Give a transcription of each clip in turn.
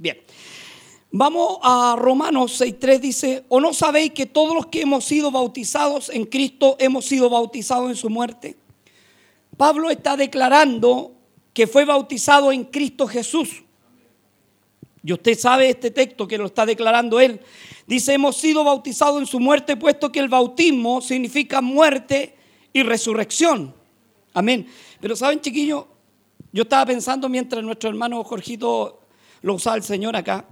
Bien. Vamos a Romanos 6.3, dice, ¿o no sabéis que todos los que hemos sido bautizados en Cristo hemos sido bautizados en su muerte? Pablo está declarando que fue bautizado en Cristo Jesús. Y usted sabe este texto que lo está declarando él. Dice, hemos sido bautizados en su muerte, puesto que el bautismo significa muerte y resurrección. Amén. Pero saben, chiquillos, yo estaba pensando mientras nuestro hermano Jorgito lo usaba el Señor acá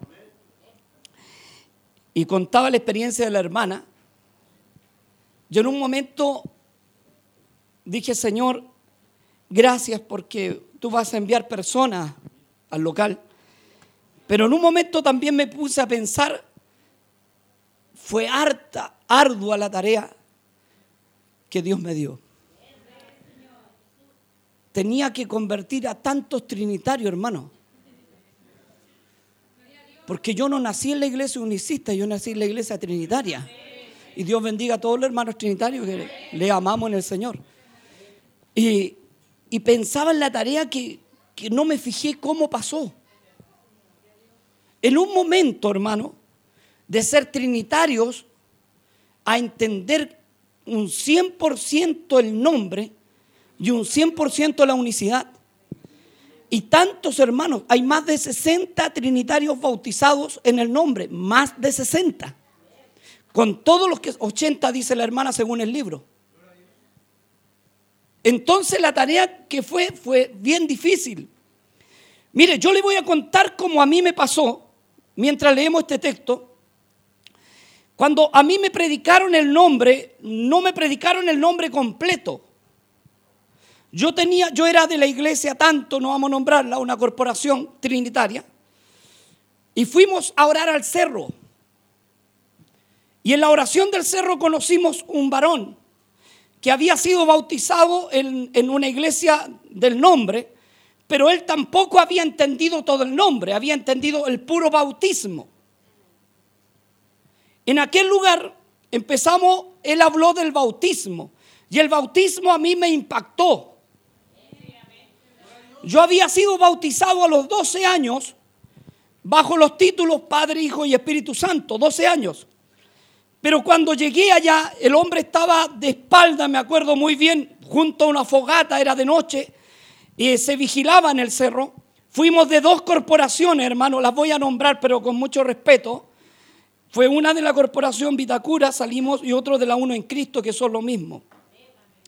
y contaba la experiencia de la hermana, yo en un momento dije, Señor, gracias porque tú vas a enviar personas al local. Pero en un momento también me puse a pensar, fue harta, ardua la tarea que Dios me dio. Tenía que convertir a tantos trinitarios, hermano. Porque yo no nací en la iglesia unicista, yo nací en la iglesia trinitaria. Y Dios bendiga a todos los hermanos trinitarios que le amamos en el Señor. Y, pensaba en la tarea que, que no me fijé cómo pasó. En un momento, hermano, de ser trinitarios a entender un 100% el nombre y un 100% la unicidad. Y tantos hermanos, hay más de 60 trinitarios bautizados en el nombre, más de 60. Con todos los que 80 dice la hermana según el libro. Entonces la tarea que fue fue bien difícil. Mire, yo le voy a contar cómo a mí me pasó mientras leemos este texto. Cuando a mí me predicaron el nombre, no me predicaron el nombre completo. Yo tenía, yo era de la iglesia tanto, no vamos a nombrarla, una corporación trinitaria, y fuimos a orar al cerro. Y en la oración del cerro conocimos un varón que había sido bautizado en, en una iglesia del nombre, pero él tampoco había entendido todo el nombre, había entendido el puro bautismo. En aquel lugar empezamos, él habló del bautismo, y el bautismo a mí me impactó. Yo había sido bautizado a los 12 años bajo los títulos Padre, Hijo y Espíritu Santo, 12 años. Pero cuando llegué allá, el hombre estaba de espalda, me acuerdo muy bien, junto a una fogata, era de noche, y se vigilaba en el cerro. Fuimos de dos corporaciones, hermano, las voy a nombrar, pero con mucho respeto. Fue una de la corporación Vitacura, salimos, y otro de la Uno en Cristo, que son lo mismo,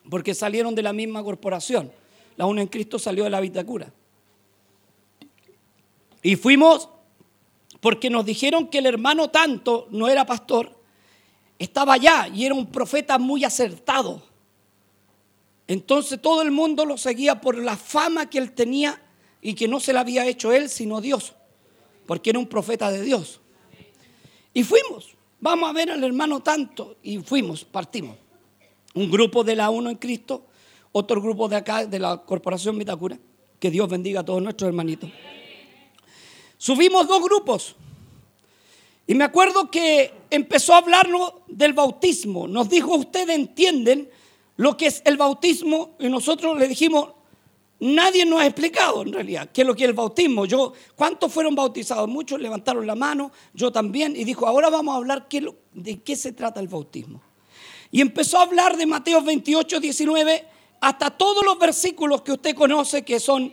porque salieron de la misma corporación. La Uno en Cristo salió de la Vitacura. Y fuimos porque nos dijeron que el hermano tanto no era pastor, estaba allá y era un profeta muy acertado. Entonces todo el mundo lo seguía por la fama que él tenía y que no se la había hecho él, sino Dios, porque era un profeta de Dios. Y fuimos, vamos a ver al hermano tanto, y fuimos, partimos. Un grupo de la uno en Cristo, otro grupo de acá, de la Corporación Vitacura. Que Dios bendiga a todos nuestros hermanitos. Subimos dos grupos. Y me acuerdo que empezó a hablarnos del bautismo. Nos dijo, ustedes entienden lo que es el bautismo. Y nosotros le dijimos, nadie nos ha explicado en realidad qué es lo que es el bautismo. Yo, ¿Cuántos fueron bautizados? Muchos levantaron la mano, yo también. Y dijo, ahora vamos a hablar de qué se trata el bautismo. Y empezó a hablar de Mateo 28, 19 hasta todos los versículos que usted conoce que son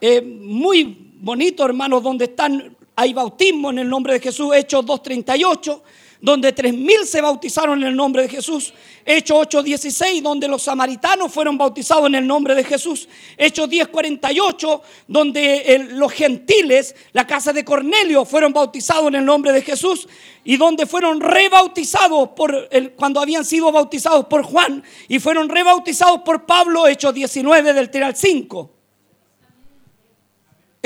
eh, muy bonitos, hermanos, donde están, hay bautismo en el nombre de Jesús, Hechos 2.38, donde tres mil se bautizaron en el nombre de Jesús. Hechos 8:16, donde los samaritanos fueron bautizados en el nombre de Jesús. Hechos 10:48, donde los gentiles, la casa de Cornelio, fueron bautizados en el nombre de Jesús. Y donde fueron rebautizados por el, cuando habían sido bautizados por Juan y fueron rebautizados por Pablo, Hechos 19 del 3 al 5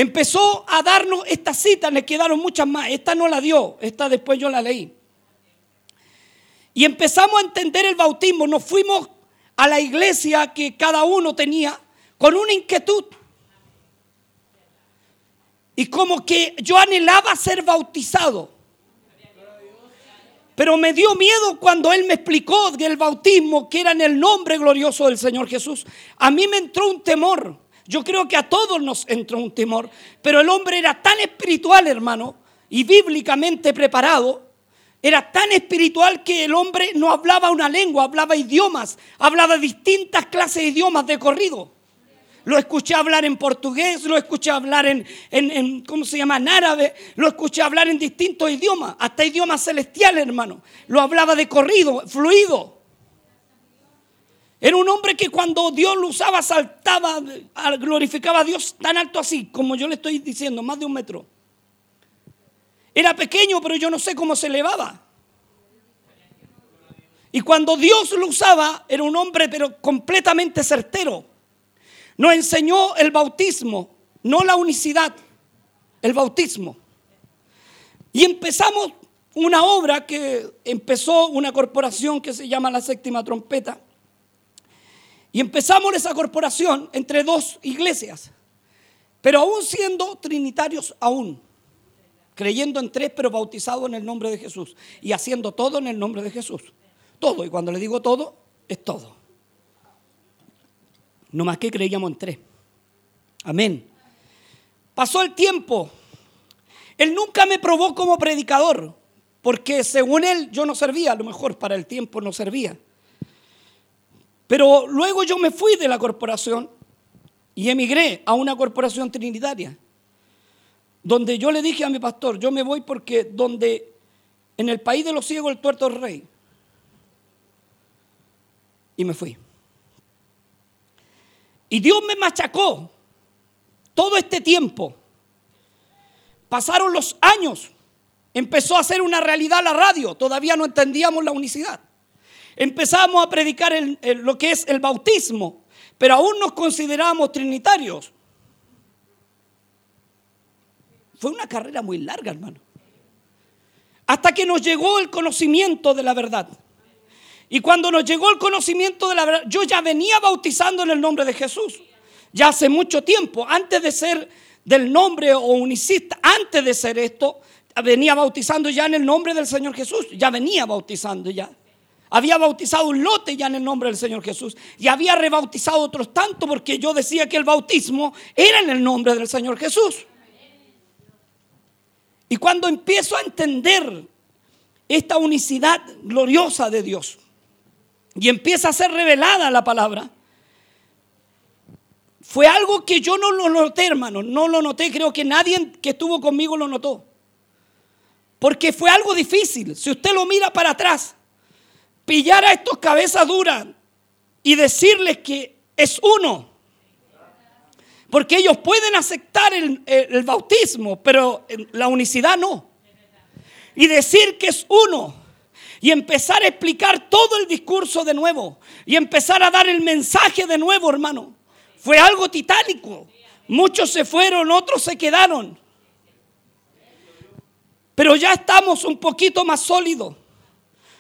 empezó a darnos estas citas, le quedaron muchas más. Esta no la dio, esta después yo la leí. Y empezamos a entender el bautismo. Nos fuimos a la iglesia que cada uno tenía con una inquietud. Y como que yo anhelaba ser bautizado. Pero me dio miedo cuando él me explicó del bautismo que era en el nombre glorioso del Señor Jesús. A mí me entró un temor. Yo creo que a todos nos entró un temor, pero el hombre era tan espiritual, hermano, y bíblicamente preparado, era tan espiritual que el hombre no hablaba una lengua, hablaba idiomas, hablaba distintas clases de idiomas de corrido. Lo escuché hablar en portugués, lo escuché hablar en, en, ¿cómo se llama?, en árabe, lo escuché hablar en distintos idiomas, hasta idiomas celestiales, hermano. Lo hablaba de corrido, fluido. Era un hombre que cuando Dios lo usaba saltaba, glorificaba a Dios tan alto así, como yo le estoy diciendo, más de un metro. Era pequeño, pero yo no sé cómo se elevaba. Y cuando Dios lo usaba, era un hombre, pero completamente certero. Nos enseñó el bautismo, no la unicidad, el bautismo. Y empezamos una obra que empezó una corporación que se llama la séptima trompeta. Y empezamos esa corporación entre dos iglesias, pero aún siendo trinitarios aún creyendo en tres, pero bautizado en el nombre de Jesús y haciendo todo en el nombre de Jesús. Todo, y cuando le digo todo, es todo. No más que creíamos en tres. Amén. Pasó el tiempo. Él nunca me probó como predicador, porque según él yo no servía, a lo mejor para el tiempo no servía. Pero luego yo me fui de la corporación y emigré a una corporación trinitaria donde yo le dije a mi pastor, yo me voy porque donde en el país de los ciegos el tuerto es rey. Y me fui. Y Dios me machacó todo este tiempo. Pasaron los años. Empezó a ser una realidad la radio. Todavía no entendíamos la unicidad. Empezamos a predicar lo que es el bautismo. Pero aún nos consideramos trinitarios. Fue una carrera muy larga, hermano. Hasta que nos llegó el conocimiento de la verdad. Y cuando nos llegó el conocimiento de la verdad, yo ya venía bautizando en el nombre de Jesús. Ya hace mucho tiempo, antes de ser del nombre o unicista, antes de ser esto, venía bautizando ya en el nombre del Señor Jesús. Ya venía bautizando ya. Había bautizado un lote ya en el nombre del Señor Jesús. Y había rebautizado otros tanto porque yo decía que el bautismo era en el nombre del Señor Jesús. Y cuando empiezo a entender esta unicidad gloriosa de Dios y empieza a ser revelada la palabra, fue algo que yo no lo noté, hermano, no lo noté, creo que nadie que estuvo conmigo lo notó. Porque fue algo difícil. Si usted lo mira para atrás, pillar a estos cabezas duras y decirles que es uno, porque ellos pueden aceptar el, bautismo, pero la unicidad no. Y decir que es uno. Y empezar a explicar todo el discurso de nuevo. Y empezar a dar el mensaje de nuevo, hermano. Fue algo titánico. Muchos se fueron, otros se quedaron. Pero ya estamos un poquito más sólidos.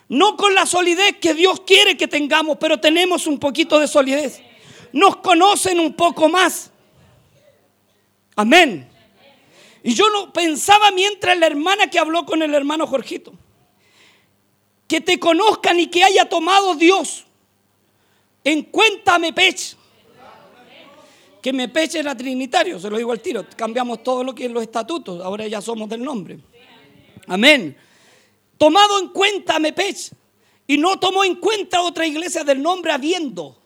No con la solidez que Dios quiere que tengamos, pero tenemos un poquito de solidez. Nos conocen un poco más. Amén. Y yo no pensaba mientras la hermana que habló con el hermano Jorgito, que te conozcan y que haya tomado Dios en cuenta me peche. Que me peche era trinitario, se lo digo al tiro. Cambiamos todo lo que es los estatutos, ahora ya somos del nombre. Amén. Tomado en cuenta me peche. Y no tomó en cuenta otra iglesia del nombre habiendo.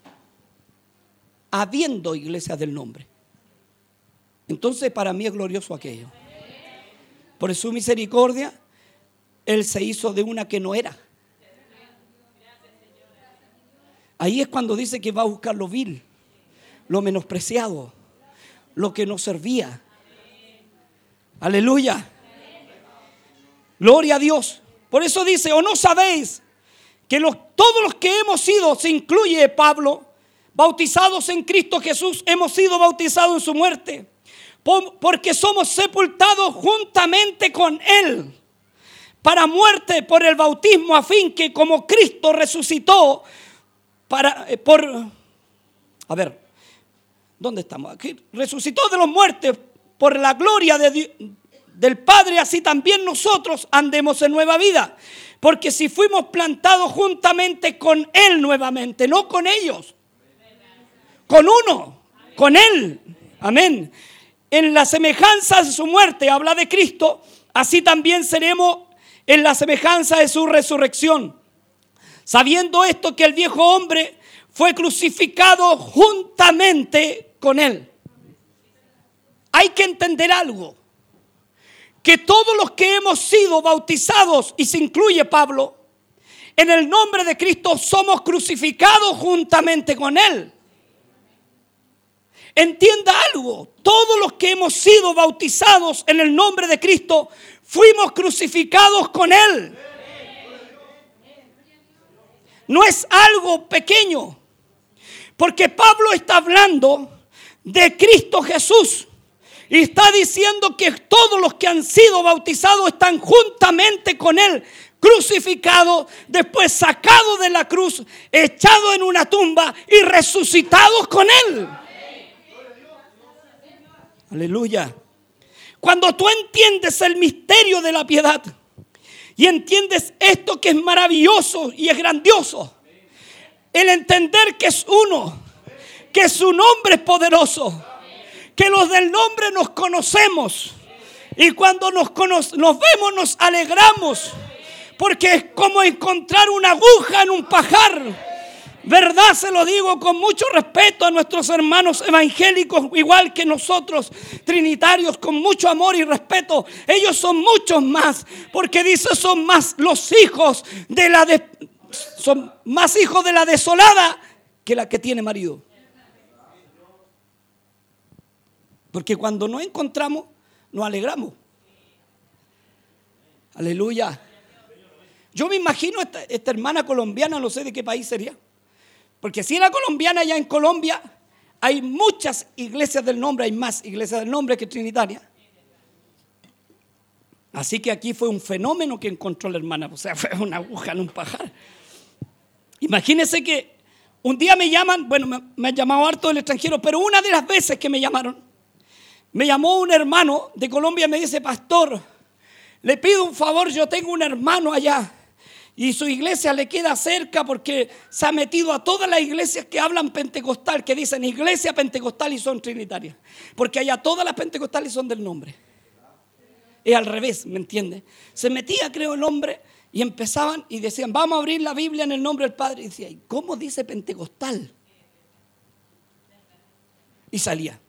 Habiendo iglesia del nombre. Entonces para mí es glorioso aquello. Por su misericordia, Él se hizo de una que no era. Ahí es cuando dice que va a buscar lo vil, lo menospreciado, lo que no servía. Aleluya. Gloria a Dios. Por eso dice, o no sabéis que los, todos los que hemos sido, se incluye Pablo, bautizados en Cristo Jesús, hemos sido bautizados en su muerte porque somos sepultados juntamente con Él para muerte por el bautismo a fin que como Cristo resucitó para eh, por a ver ¿dónde estamos? Aquí resucitó de los muertos por la gloria de del Padre, así también nosotros andemos en nueva vida. Porque si fuimos plantados juntamente con Él nuevamente, no con ellos, con uno, con Él Amén. En la semejanza de su muerte, habla de Cristo, así también seremos en la semejanza de su resurrección. Sabiendo esto que el viejo hombre fue crucificado juntamente con él. Hay que entender algo, que todos los que hemos sido bautizados, y se incluye Pablo, en el nombre de Cristo somos crucificados juntamente con él. Entienda algo, todos los que hemos sido bautizados en el nombre de Cristo fuimos crucificados con Él. No es algo pequeño, porque Pablo está hablando de Cristo Jesús. Y está diciendo que todos los que han sido bautizados están juntamente con Él, crucificados, después sacados de la cruz, echados en una tumba y resucitados con Él. Aleluya. Cuando tú entiendes el misterio de la piedad y entiendes esto que es maravilloso y es grandioso, el entender que es uno, que su nombre es poderoso, que los del nombre nos conocemos y cuando nos, nos vemos nos alegramos porque es como encontrar una aguja en un pajar Verdad se lo digo con mucho respeto a nuestros hermanos evangélicos, igual que nosotros, trinitarios, con mucho amor y respeto. Ellos son muchos más, porque dice son más los hijos de la son más hijos de la desolada que la que tiene marido. Porque cuando nos encontramos, nos alegramos. Aleluya. Yo me imagino esta, esta hermana colombiana, no sé de qué país sería porque si era colombiana, ya en Colombia hay muchas iglesias del nombre, hay más iglesias del nombre que Trinitaria. Así que aquí fue un fenómeno que encontró la hermana, o sea, fue una aguja en un pajar. Imagínense que un día me llaman, bueno, me, me han llamado harto del extranjero, pero una de las veces que me llamaron, me llamó un hermano de Colombia y me dice, pastor, le pido un favor, yo tengo un hermano allá y su iglesia le queda cerca porque se ha metido a todas las iglesias que hablan pentecostal, que dicen iglesia pentecostal y son trinitarias. Porque allá todas las pentecostales son del nombre. Es al revés, ¿me entiende? Se metía, creo, el hombre y empezaban y decían, vamos a abrir la Biblia en el nombre del Padre. Y decía, ¿y cómo dice pentecostal? Y salía.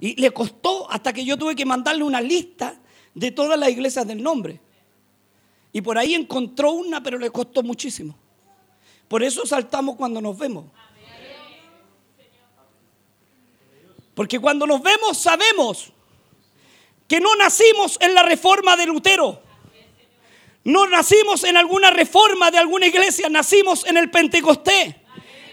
Y le costó hasta que yo tuve que mandarle una lista de todas las iglesias del nombre. Y por ahí encontró una, pero le costó muchísimo. Por eso saltamos cuando nos vemos. Porque cuando nos vemos sabemos que no nacimos en la reforma de Lutero. No nacimos en alguna reforma de alguna iglesia, nacimos en el Pentecostés.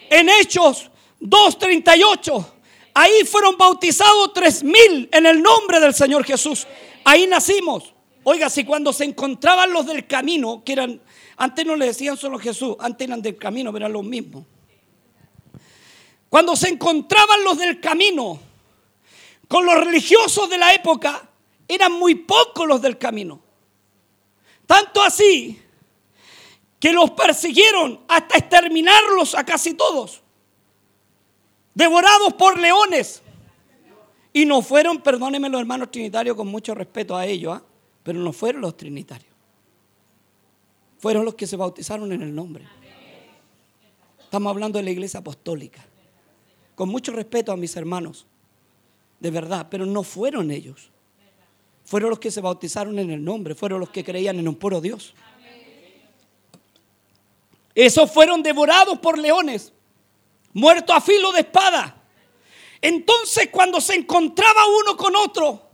En Hechos 2.38. Ahí fueron bautizados tres mil en el nombre del Señor Jesús. Ahí nacimos. Oiga, si cuando se encontraban los del camino, que eran, antes no le decían solo Jesús, antes eran del camino, pero eran los mismos. Cuando se encontraban los del camino con los religiosos de la época, eran muy pocos los del camino. Tanto así que los persiguieron hasta exterminarlos a casi todos, devorados por leones. Y no fueron, perdónenme los hermanos trinitarios con mucho respeto a ellos, ¿ah? Pero no fueron los trinitarios. Fueron los que se bautizaron en el nombre. Estamos hablando de la iglesia apostólica. Con mucho respeto a mis hermanos. De verdad, pero no fueron ellos. Fueron los que se bautizaron en el nombre. Fueron los que creían en un puro Dios. Esos fueron devorados por leones. Muertos a filo de espada. Entonces cuando se encontraba uno con otro,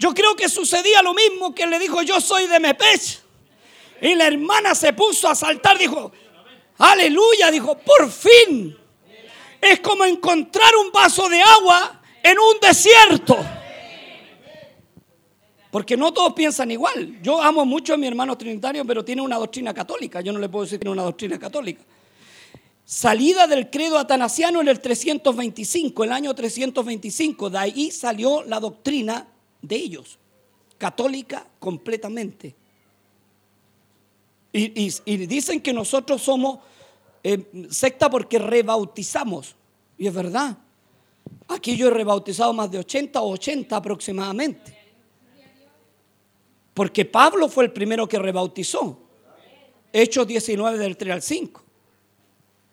yo creo que sucedía lo mismo que le dijo, yo soy de Mepech. Y la hermana se puso a saltar, dijo, aleluya, dijo, por fin. Es como encontrar un vaso de agua en un desierto. Porque no todos piensan igual. Yo amo mucho a mi hermano trinitario, pero tiene una doctrina católica. Yo no le puedo decir que tiene una doctrina católica. Salida del credo atanasiano en el 325, el año 325. De ahí salió la doctrina de ellos, católica completamente. Y, dicen que nosotros somos eh, secta porque rebautizamos. Y es verdad. Aquí yo he rebautizado más de 80 o 80 aproximadamente. Porque Pablo fue el primero que rebautizó. Hechos 19 del 3 al 5.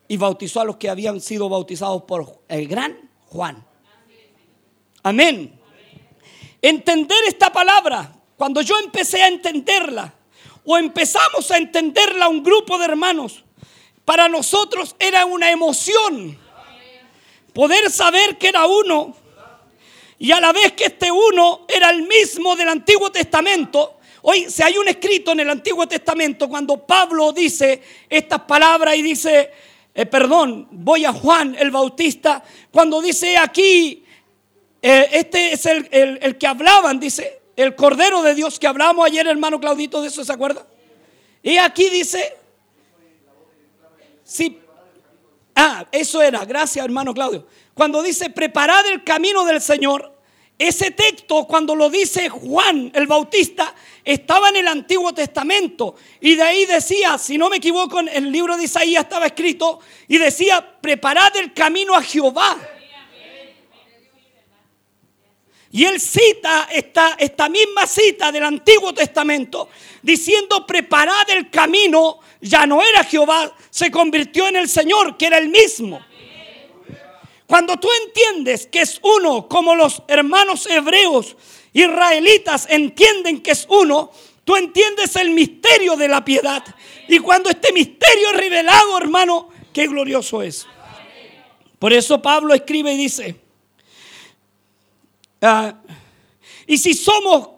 Y bautizó a los que habían sido bautizados por el gran Juan. Amén. Entender esta palabra, cuando yo empecé a entenderla, o empezamos a entenderla un grupo de hermanos, para nosotros era una emoción poder saber que era uno y a la vez que este uno era el mismo del Antiguo Testamento. Hoy, si hay un escrito en el Antiguo Testamento cuando Pablo dice estas palabras y dice, eh, perdón, voy a Juan el Bautista, cuando dice aquí, eh, este es el, el, que hablaban, dice, el Cordero de Dios que hablamos ayer, hermano Claudito, de eso se acuerda. Y aquí dice, sí, ah, eso era, gracias hermano Claudio. Cuando dice, preparad el camino del Señor, ese texto, cuando lo dice Juan el Bautista, estaba en el Antiguo Testamento. Y de ahí decía, si no me equivoco, en el libro de Isaías estaba escrito, y decía, preparad el camino a Jehová. Y él cita esta, esta misma cita del Antiguo Testamento, diciendo, preparad el camino, ya no era Jehová, se convirtió en el Señor, que era el mismo. Cuando tú entiendes que es uno, como los hermanos hebreos israelitas entienden que es uno, tú entiendes el misterio de la piedad. Y cuando este misterio es revelado, hermano, qué glorioso es. Por eso Pablo escribe y dice, ah, y si somos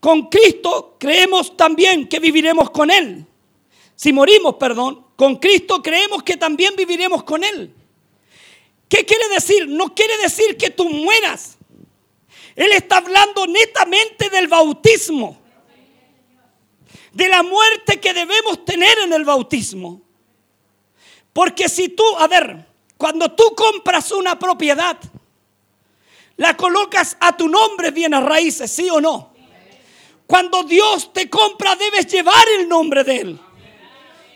con Cristo, creemos también que viviremos con Él. Si morimos, perdón, con Cristo creemos que también viviremos con Él. ¿Qué quiere decir? No quiere decir que tú mueras. Él está hablando netamente del bautismo. De la muerte que debemos tener en el bautismo. Porque si tú, a ver, cuando tú compras una propiedad, la colocas a tu nombre bien a raíces, ¿sí o no? Cuando Dios te compra, debes llevar el nombre de Él.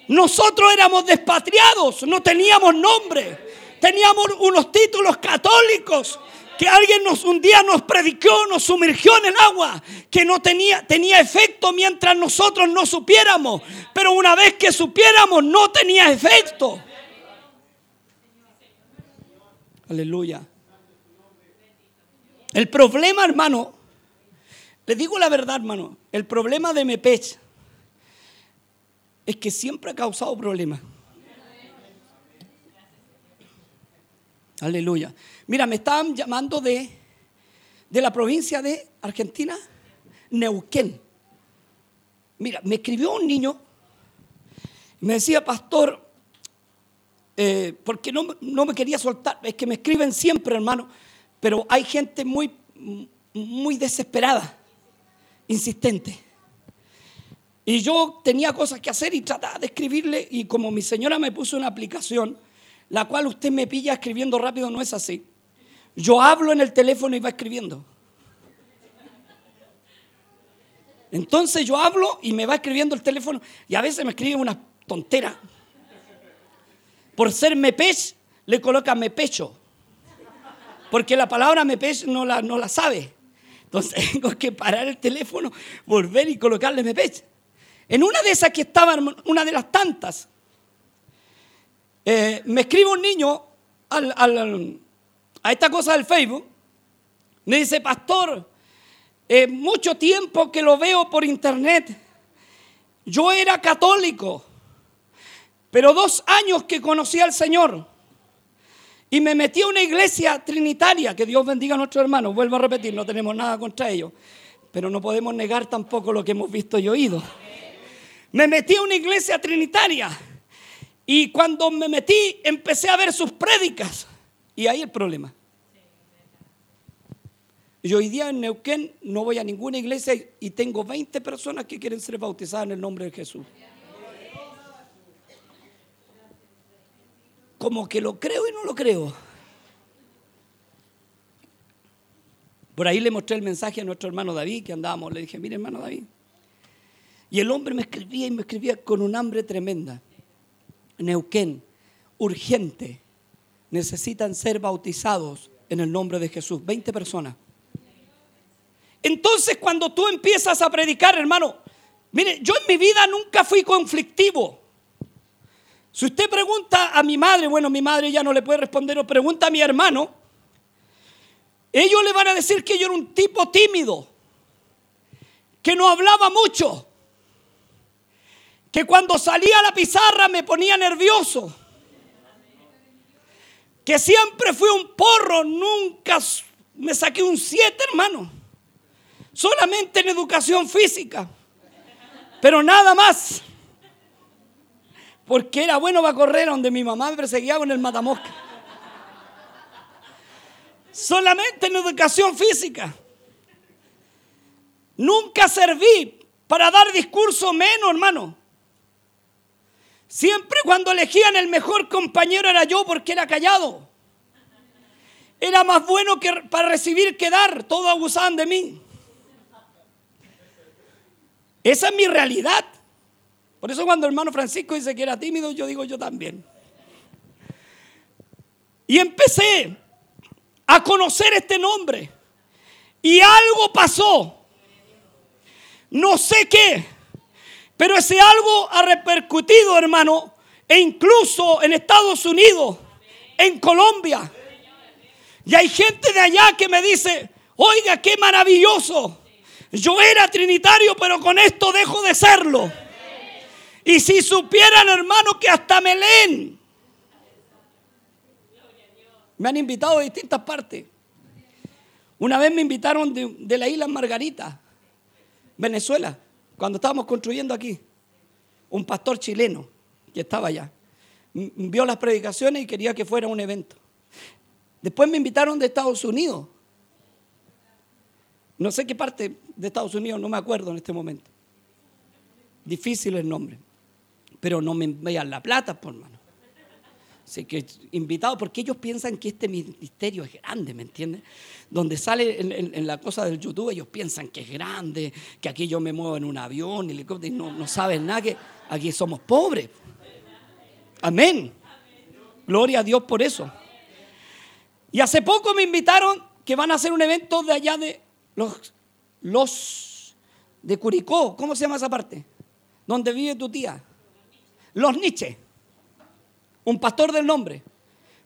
Nosotros éramos despatriados, no teníamos nombre teníamos unos títulos católicos que alguien nos un día nos predicó, nos sumergió en el agua, que no tenía, tenía efecto mientras nosotros no supiéramos, pero una vez que supiéramos no tenía efecto. Aleluya. El problema, hermano, le digo la verdad, hermano, el problema de Mepech es que siempre ha causado problemas. Aleluya. Mira, me estaban llamando de, de la provincia de Argentina, Neuquén. Mira, me escribió un niño, me decía, pastor, eh, porque no, no, me quería soltar, es que me escriben siempre, hermano, pero hay gente muy, muy desesperada, insistente. Y yo tenía cosas que hacer y trataba de escribirle, y como mi señora me puso una aplicación, la cual usted me pilla escribiendo rápido, no es así. Yo hablo en el teléfono y va escribiendo. Entonces yo hablo y me va escribiendo el teléfono y a veces me escribe una tontera. Por ser mepech, le coloca mepecho. Porque la palabra mepech no la, no la sabe. Entonces tengo que parar el teléfono, volver y colocarle mepech. En una de esas que estaba, una de las tantas, eh, me escribe un niño a esta cosa del Facebook. Me dice, pastor, mucho tiempo que lo veo por internet. Yo era católico, pero dos años que conocí al Señor. Y me metí a una iglesia trinitaria, que Dios bendiga a nuestros hermanos. Vuelvo a repetir, no tenemos nada contra ellos, pero no podemos negar tampoco lo que hemos visto y oído. Me metí a una iglesia trinitaria y cuando me metí, empecé a ver sus prédicas. Y ahí el problema. Yo hoy día en Neuquén no voy a ninguna iglesia y tengo 20 personas que quieren ser bautizadas en el nombre de Jesús. Como que lo creo y no lo creo. Por ahí le mostré el mensaje a nuestro hermano David, que andábamos. Le dije, mire hermano David. Y el hombre me escribía y me escribía con un hambre tremenda. Neuquén, urgente, necesitan ser bautizados en el nombre de Jesús. 20 personas. Entonces cuando tú empiezas a predicar, hermano, mire, yo en mi vida nunca fui conflictivo. Si usted pregunta a mi madre, bueno, mi madre ya no le puede responder, o pregunta a mi hermano, ellos le van a decir que yo era un tipo tímido, que no hablaba mucho, que cuando salía a la pizarra me ponía nervioso, que siempre fui un porro, nunca me saqué un siete, hermano, solamente en educación física, pero nada más porque era bueno para correr donde mi mamá me perseguía con el matamosca. Solamente en educación física. Nunca serví para dar discurso menos, hermano. Siempre cuando elegían el mejor compañero era yo porque era callado. Era más bueno que para recibir que dar. Todos abusaban de mí. Esa es mi realidad. Por eso cuando el hermano Francisco dice que era tímido, yo digo yo también. Y empecé a conocer este nombre. Y algo pasó. No sé qué. Pero ese algo ha repercutido, hermano, e incluso en Estados Unidos, en Colombia. Y hay gente de allá que me dice, oiga, qué maravilloso. Yo era trinitario, pero con esto dejo de serlo. Y si supieran, hermano, que hasta me leen. Me han invitado de distintas partes. Una vez me invitaron de, la isla Margarita, Venezuela, cuando estábamos construyendo aquí. Un pastor chileno que estaba allá. Vio las predicaciones y quería que fuera un evento. Después me invitaron de Estados Unidos. No sé qué parte de Estados Unidos, no me acuerdo en este momento. Difícil el nombre pero no me vean la plata, por mano. Así que invitado, porque ellos piensan que este ministerio es grande, ¿me entiendes? Donde sale en, la cosa del YouTube, ellos piensan que es grande, que aquí yo me muevo en un avión, helicóptero, y no, no saben nada, que aquí somos pobres. Amén. Gloria a Dios por eso. Y hace poco me invitaron que van a hacer un evento de allá de los, los de Curicó. ¿Cómo se llama esa parte? Donde vive tu tía. Los Nietzsche, un pastor del nombre.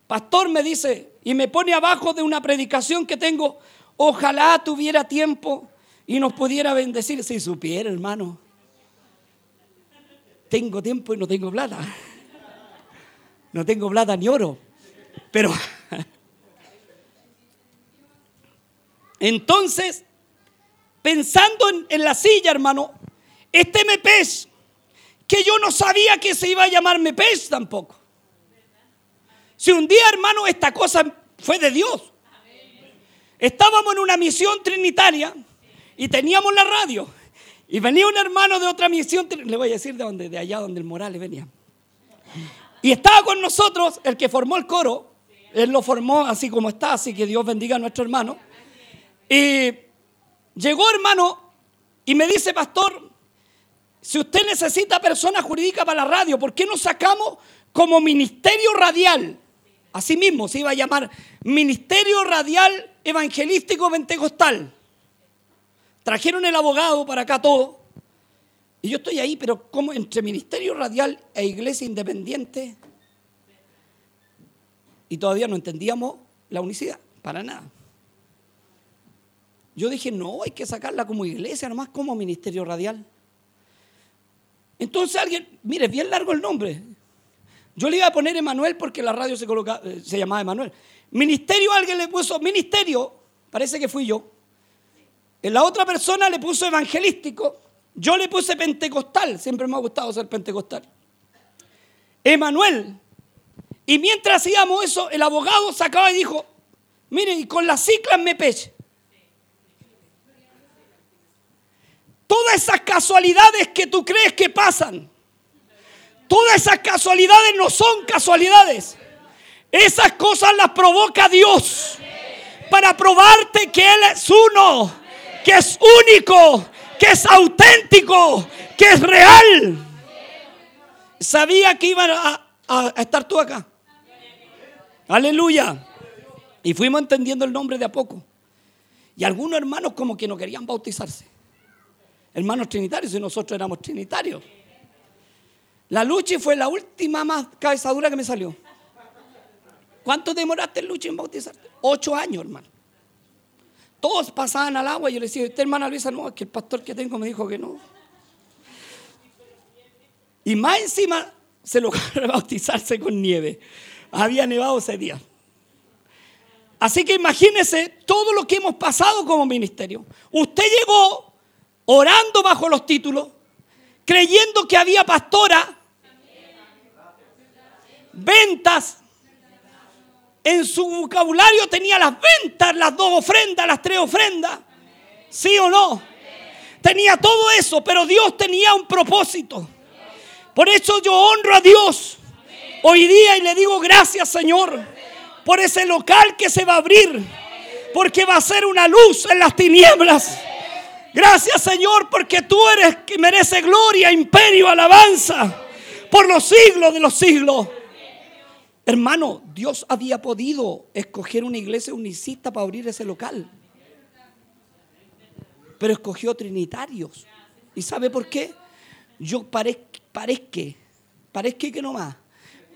Pastor me dice y me pone abajo de una predicación que tengo, ojalá tuviera tiempo y nos pudiera bendecir. Si supiera, hermano, tengo tiempo y no tengo plata. No tengo plata ni oro. Pero entonces, pensando en, la silla, hermano, este me pez que yo no sabía que se iba a llamarme pez tampoco. Si un día, hermano, esta cosa fue de Dios. Estábamos en una misión trinitaria y teníamos la radio. Y venía un hermano de otra misión, le voy a decir de donde, de allá donde el Morales venía. Y estaba con nosotros el que formó el coro. Él lo formó así como está, así que Dios bendiga a nuestro hermano. Y llegó hermano y me dice, pastor, si usted necesita persona jurídica para la radio, ¿por qué no sacamos como ministerio radial? Así mismo se iba a llamar Ministerio Radial Evangelístico Pentecostal. Trajeron el abogado para acá todo. Y yo estoy ahí, pero como entre Ministerio Radial e Iglesia Independiente. Y todavía no entendíamos la unicidad, para nada. Yo dije, no, hay que sacarla como iglesia, nomás como ministerio radial. Entonces alguien, mire, bien largo el nombre. Yo le iba a poner Emanuel porque la radio se, eh, llamaba Emanuel. Ministerio, alguien le puso ministerio, parece que fui yo. En la otra persona le puso evangelístico, yo le puse pentecostal, siempre me ha gustado ser pentecostal. Emanuel. Y mientras hacíamos eso, el abogado sacaba y dijo, mire, y con las ciclas me peche. Todas esas casualidades que tú crees que pasan, todas esas casualidades no son casualidades. Esas cosas las provoca Dios para probarte que Él es uno, que es único, que es auténtico, que es real. Sabía que iban a, estar tú acá. Aleluya. Y fuimos entendiendo el nombre de a poco. Y algunos hermanos como que no querían bautizarse. Hermanos trinitarios, y nosotros éramos trinitarios. La Luchi fue la última más cabezadura que me salió. ¿Cuánto demoraste, Luchi, en bautizarte? Ocho años, hermano. Todos pasaban al agua y yo le decía, ¿usted, hermana Luisa? No, es que el pastor que tengo me dijo que no. Y más encima se logró bautizarse con nieve. Había nevado ese día. Así que imagínese todo lo que hemos pasado como ministerio. Usted llegó orando bajo los títulos, creyendo que había pastora, ventas. En su vocabulario tenía las ventas, las dos ofrendas, las tres ofrendas. ¿Sí o no? Tenía todo eso, pero Dios tenía un propósito. Por eso yo honro a Dios hoy día y le digo gracias Señor por ese local que se va a abrir, porque va a ser una luz en las tinieblas. Gracias Señor porque tú eres que merece gloria, imperio, alabanza por los siglos de los siglos. Hermano, Dios había podido escoger una iglesia unicista para abrir ese local. Pero escogió trinitarios. ¿Y sabe por qué? Yo parezca, parezca que no más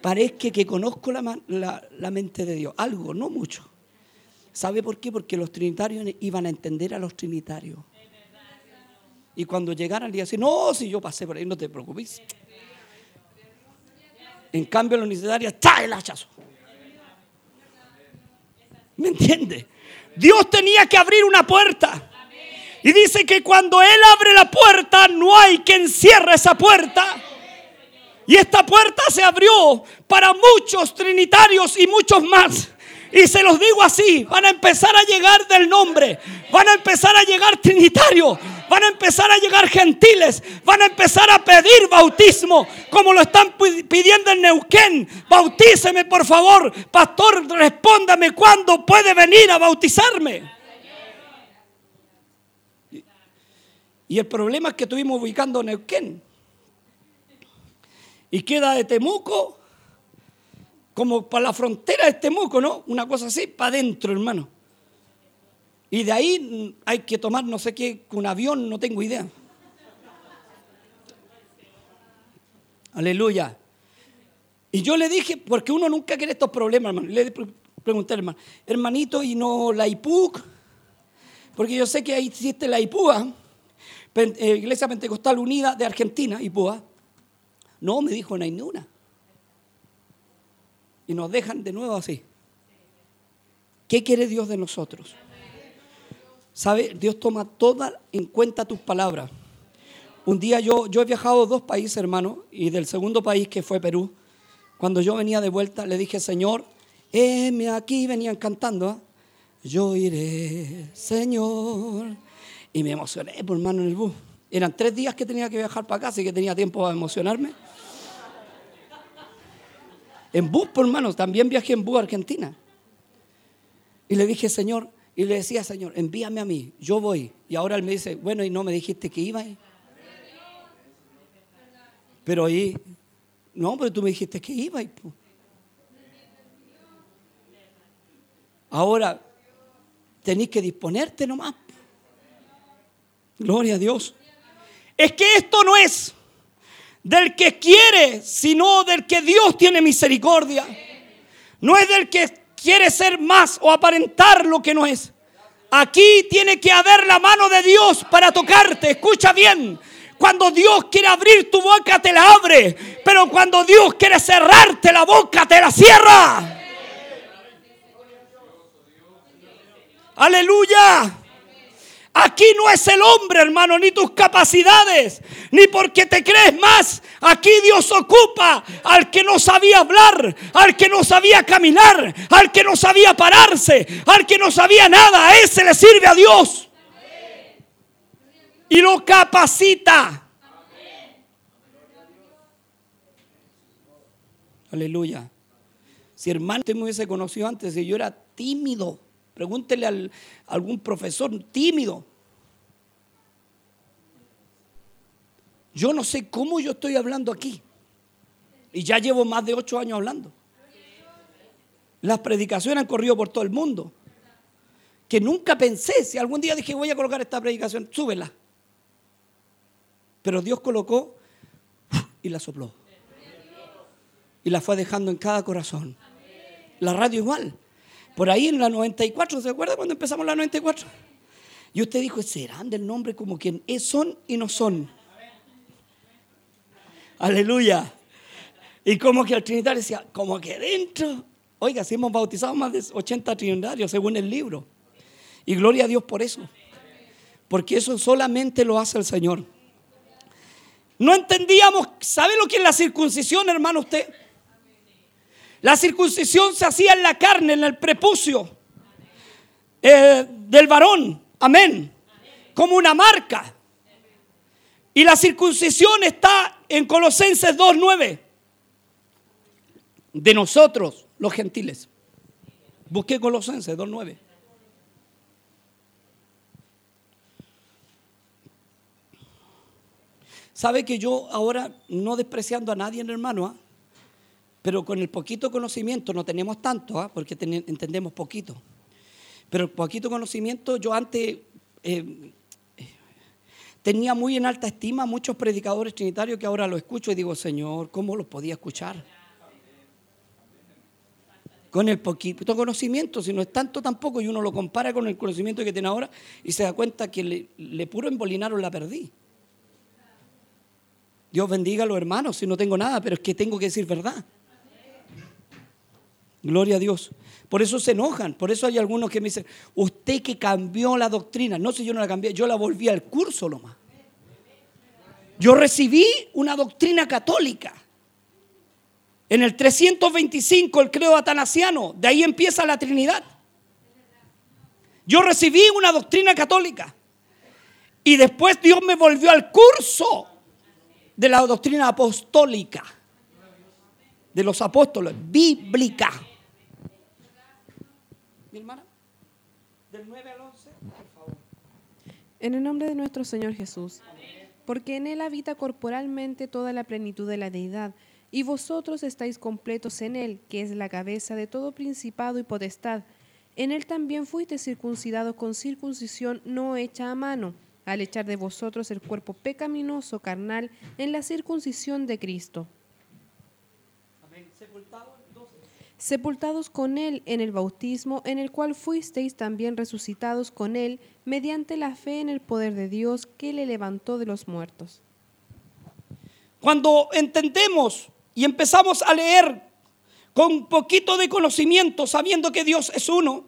parezca que conozco la, mente de Dios. Algo, no mucho. ¿Sabe por qué? Porque los trinitarios iban a entender a los trinitarios. Y cuando llegaran, le decir no, si yo pasé por ahí, no te preocupes. En cambio, los unitarios, está el hachazo. ¿Me entiende? Dios tenía que abrir una puerta. Y dice que cuando Él abre la puerta, no hay quien cierre esa puerta. Y esta puerta se abrió para muchos trinitarios y muchos más. Y se los digo así, van a empezar a llegar del nombre, van a empezar a llegar trinitarios, van a empezar a llegar gentiles, van a empezar a pedir bautismo, como lo están pidiendo en Neuquén. Bautíceme, por favor, pastor, respóndame cuándo puede venir a bautizarme. Y el problema es que estuvimos ubicando Neuquén y queda de Temuco como para la frontera de Temuco, ¿no? Una cosa así, para adentro, hermano. Y de ahí hay que tomar no sé qué, un avión, no tengo idea. Aleluya. Y yo le dije, porque uno nunca quiere estos problemas, hermano. Le pregunté, hermano, hermanito, ¿y no la IPUC? Porque yo sé que ahí existe la IPUA, eh, Iglesia Pentecostal Unida de Argentina, IPUA. No, me dijo, no hay ni una. Y nos dejan de nuevo así. ¿Qué quiere Dios de nosotros? ¿Sabe? Dios toma toda en cuenta tus palabras. Un día yo, yo he viajado a dos países, hermano, y del segundo país que fue Perú, cuando yo venía de vuelta, le dije, Señor, heme aquí, venían cantando, ¿ah? yo iré, Señor. Y me emocioné, por pues, hermano, en el bus. Eran tres días que tenía que viajar para acá, así que tenía tiempo para emocionarme. En bus, por hermano, también viajé en bus a Argentina. Y le dije, Señor, y le decía, Señor, envíame a mí, yo voy. Y ahora él me dice, bueno, y no me dijiste que iba. Pero ahí, no, pero tú me dijiste que iba. Ahora, tenéis que disponerte nomás. Gloria a Dios. Es que esto no es del que quiere, sino del que Dios tiene misericordia. No es del que quiere ser más o aparentar lo que no es. Aquí tiene que haber la mano de Dios para tocarte. Escucha bien. Cuando Dios quiere abrir tu boca, te la abre. Pero cuando Dios quiere cerrarte la boca, te la cierra. Aleluya. Aquí no es el hombre, hermano, ni tus capacidades, ni porque te crees más. Aquí Dios ocupa al que no sabía hablar, al que no sabía caminar, al que no sabía pararse, al que no sabía nada. A ese le sirve a Dios. Y lo capacita. Aleluya. Si hermano usted me hubiese conocido antes, y yo era tímido. Pregúntele a algún profesor tímido. Yo no sé cómo yo estoy hablando aquí. Y ya llevo más de ocho años hablando. Las predicaciones han corrido por todo el mundo. Que nunca pensé, si algún día dije voy a colocar esta predicación, súbela. Pero Dios colocó y la sopló. Y la fue dejando en cada corazón. La radio igual. Por ahí en la 94, ¿se acuerda cuando empezamos la 94? Y usted dijo, serán del nombre como quien es, son y no son. Aleluya. Y como que el Trinitario decía, como que dentro. Oiga, si hemos bautizado más de 80 trinitarios según el libro. Y gloria a Dios por eso. Porque eso solamente lo hace el Señor. No entendíamos, ¿sabe lo que es la circuncisión, hermano usted? La circuncisión se hacía en la carne, en el prepucio eh, del varón. Amén. Como una marca. Y la circuncisión está en Colosenses 2.9. De nosotros, los gentiles. Busqué Colosenses 2.9. Sabe que yo ahora, no despreciando a nadie, hermano, ¿ah? Pero con el poquito conocimiento, no tenemos tanto, ¿ah? porque entendemos poquito, pero poquito conocimiento, yo antes eh, tenía muy en alta estima muchos predicadores trinitarios que ahora lo escucho y digo, Señor, ¿cómo los podía escuchar? Con el poquito conocimiento, si no es tanto tampoco, y uno lo compara con el conocimiento que tiene ahora y se da cuenta que le, le puro embolinaron la perdí. Dios bendiga a los hermanos si no tengo nada, pero es que tengo que decir verdad. Gloria a Dios. Por eso se enojan, por eso hay algunos que me dicen, usted que cambió la doctrina. No sé, yo no la cambié, yo la volví al curso nomás. Yo recibí una doctrina católica. En el 325, el credo atanasiano, de ahí empieza la Trinidad. Yo recibí una doctrina católica. Y después Dios me volvió al curso de la doctrina apostólica, de los apóstoles, bíblica. Mi hermana, del 9 al 11, por favor. En el nombre de nuestro Señor Jesús, porque en Él habita corporalmente toda la plenitud de la deidad, y vosotros estáis completos en Él, que es la cabeza de todo principado y potestad. En Él también fuiste circuncidado con circuncisión no hecha a mano al echar de vosotros el cuerpo pecaminoso carnal en la circuncisión de Cristo. Sepultados con Él en el bautismo, en el cual fuisteis también resucitados con Él mediante la fe en el poder de Dios que le levantó de los muertos. Cuando entendemos y empezamos a leer con poquito de conocimiento, sabiendo que Dios es uno,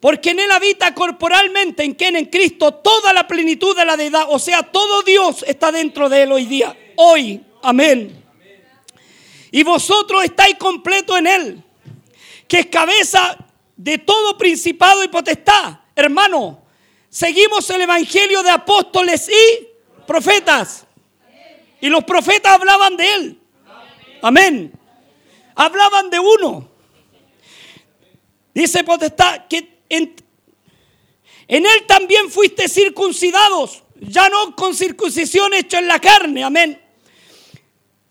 porque en Él habita corporalmente, en quien en Cristo, toda la plenitud de la deidad. O sea, todo Dios está dentro de Él hoy día. Hoy. Amén. Y vosotros estáis completos en Él, que es cabeza de todo principado y potestad. Hermano, seguimos el Evangelio de apóstoles y profetas. Y los profetas hablaban de Él. Amén. Hablaban de uno. Dice potestad que en, él también fuiste circuncidados, ya no con circuncisión hecha en la carne, amén.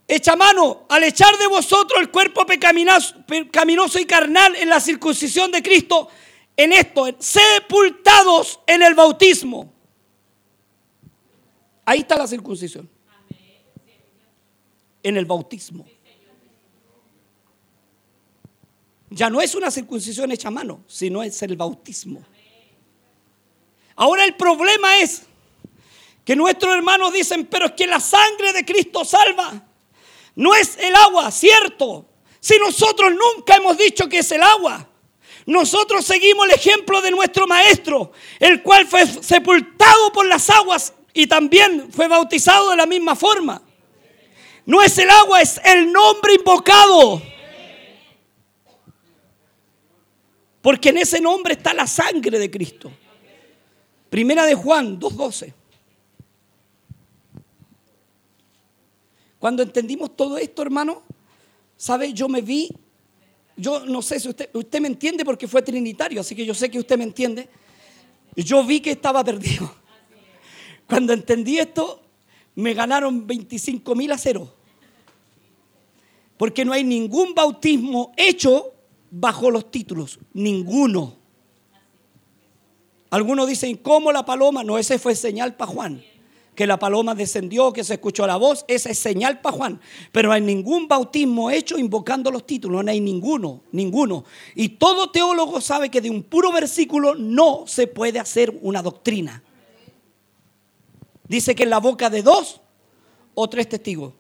Echa mano al echar de vosotros el cuerpo pecaminoso y carnal en la circuncisión de Cristo, en esto, sepultados en el bautismo. Ahí está la circuncisión. En el bautismo. ya no es una circuncisión hecha a mano, sino es el bautismo. Ahora el problema es que nuestros hermanos dicen, pero es que la sangre de Cristo salva. No es el agua, cierto. Si nosotros nunca hemos dicho que es el agua. Nosotros seguimos el ejemplo de nuestro maestro, el cual fue sepultado por las aguas y también fue bautizado de la misma forma. No es el agua, es el nombre invocado. Porque en ese nombre está la sangre de Cristo. Primera de Juan 2.12. Cuando entendimos todo esto, hermano, ¿sabe? Yo me vi, yo no sé si usted, usted me entiende porque fue trinitario, así que yo sé que usted me entiende. Yo vi que estaba perdido. Cuando entendí esto, me ganaron 25 mil a cero. Porque no hay ningún bautismo hecho bajo los títulos? Ninguno. Algunos dicen, ¿cómo la paloma? No, ese fue señal para Juan. Que la paloma descendió, que se escuchó la voz, esa es señal para Juan. Pero hay ningún bautismo hecho invocando los títulos, no hay ninguno, ninguno. Y todo teólogo sabe que de un puro versículo no se puede hacer una doctrina. Dice que en la boca de dos o tres testigos.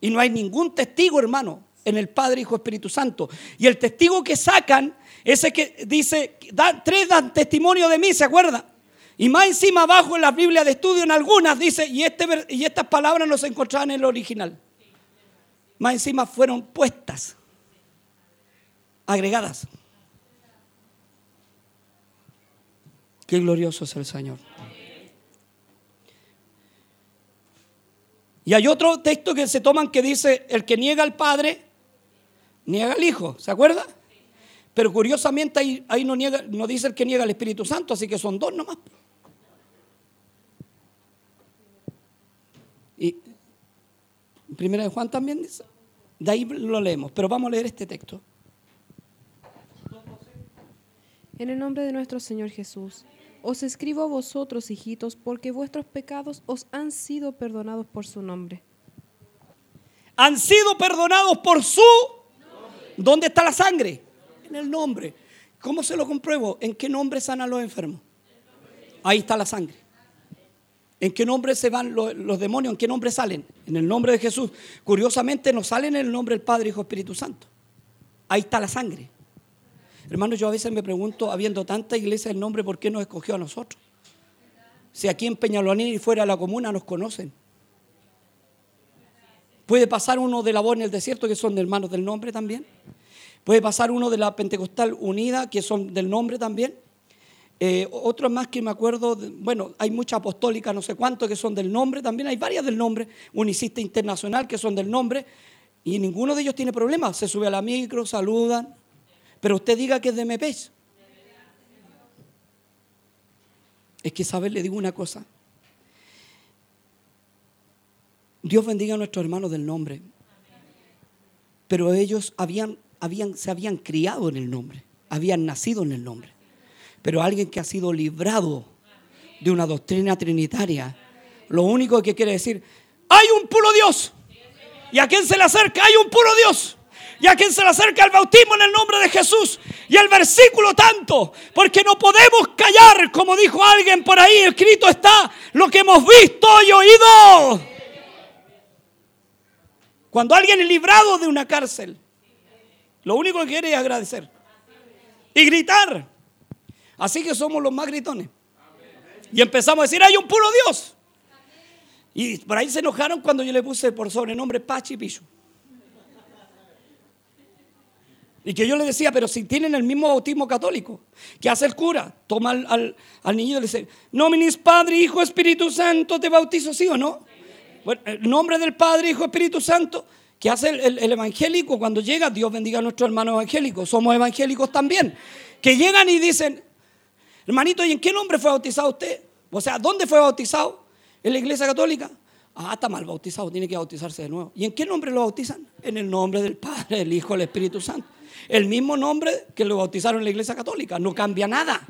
Y no hay ningún testigo, hermano, en el Padre, Hijo, Espíritu Santo. Y el testigo que sacan, ese que dice, tres dan testimonio de mí, ¿se acuerda? Y más encima abajo en la Biblia de estudio, en algunas, dice, y, este, y estas palabras no se encontraban en el original. Más encima fueron puestas, agregadas. Qué glorioso es el Señor. Y hay otro texto que se toman que dice, el que niega al Padre, niega al Hijo, ¿se acuerda? Pero curiosamente ahí, ahí no, niega, no dice el que niega al Espíritu Santo, así que son dos nomás. Y Primera de Juan también dice, de ahí lo leemos, pero vamos a leer este texto. En el nombre de nuestro Señor Jesús. Os escribo a vosotros, hijitos, porque vuestros pecados os han sido perdonados por su nombre. Han sido perdonados por su... ¿Dónde está la sangre? En el nombre. ¿Cómo se lo compruebo? ¿En qué nombre sanan los enfermos? Ahí está la sangre. ¿En qué nombre se van los, demonios? ¿En qué nombre salen? En el nombre de Jesús. Curiosamente no salen en el nombre del Padre, Hijo, Espíritu Santo. Ahí está la sangre. Hermano, yo a veces me pregunto, habiendo tanta iglesia el nombre, ¿por qué nos escogió a nosotros? Si aquí en Peñalolín y fuera de la comuna nos conocen. Puede pasar uno de la voz en el desierto, que son de hermanos del nombre también. Puede pasar uno de la Pentecostal Unida, que son del nombre también. Eh, otros más que me acuerdo, bueno, hay mucha apostólica, no sé cuánto, que son del nombre también. Hay varias del nombre. Unicista Internacional, que son del nombre. Y ninguno de ellos tiene problemas. Se sube a la micro, saludan. Pero usted diga que es de MEPES. Es que, ¿sabes? Le digo una cosa. Dios bendiga a nuestros hermanos del nombre. Pero ellos habían, habían, se habían criado en el nombre, habían nacido en el nombre. Pero alguien que ha sido librado de una doctrina trinitaria, lo único que quiere decir, hay un puro Dios. ¿Y a quién se le acerca? Hay un puro Dios y a quien se le acerca el bautismo en el nombre de Jesús. Y el versículo tanto, porque no podemos callar, como dijo alguien por ahí, escrito está lo que hemos visto y oído. Cuando alguien es librado de una cárcel, lo único que quiere es agradecer y gritar. Así que somos los más gritones. Y empezamos a decir, hay un puro Dios. Y por ahí se enojaron cuando yo le puse por sobrenombre Pachi Pichu. Y que yo le decía, pero si tienen el mismo bautismo católico, ¿qué hace el cura? Toma al, al, niño y le dice, nominis Padre, Hijo, Espíritu Santo, te bautizo, ¿sí o no? Bueno, el nombre del Padre, Hijo, Espíritu Santo, ¿qué hace el, el, evangélico cuando llega? Dios bendiga a nuestro hermano evangélico, somos evangélicos también. Que llegan y dicen, hermanito, ¿y en qué nombre fue bautizado usted? O sea, ¿dónde fue bautizado? ¿En la iglesia católica? Ah, está mal bautizado, tiene que bautizarse de nuevo. ¿Y en qué nombre lo bautizan? En el nombre del Padre, del Hijo, del Espíritu Santo. El mismo nombre que lo bautizaron en la iglesia católica, no cambia nada.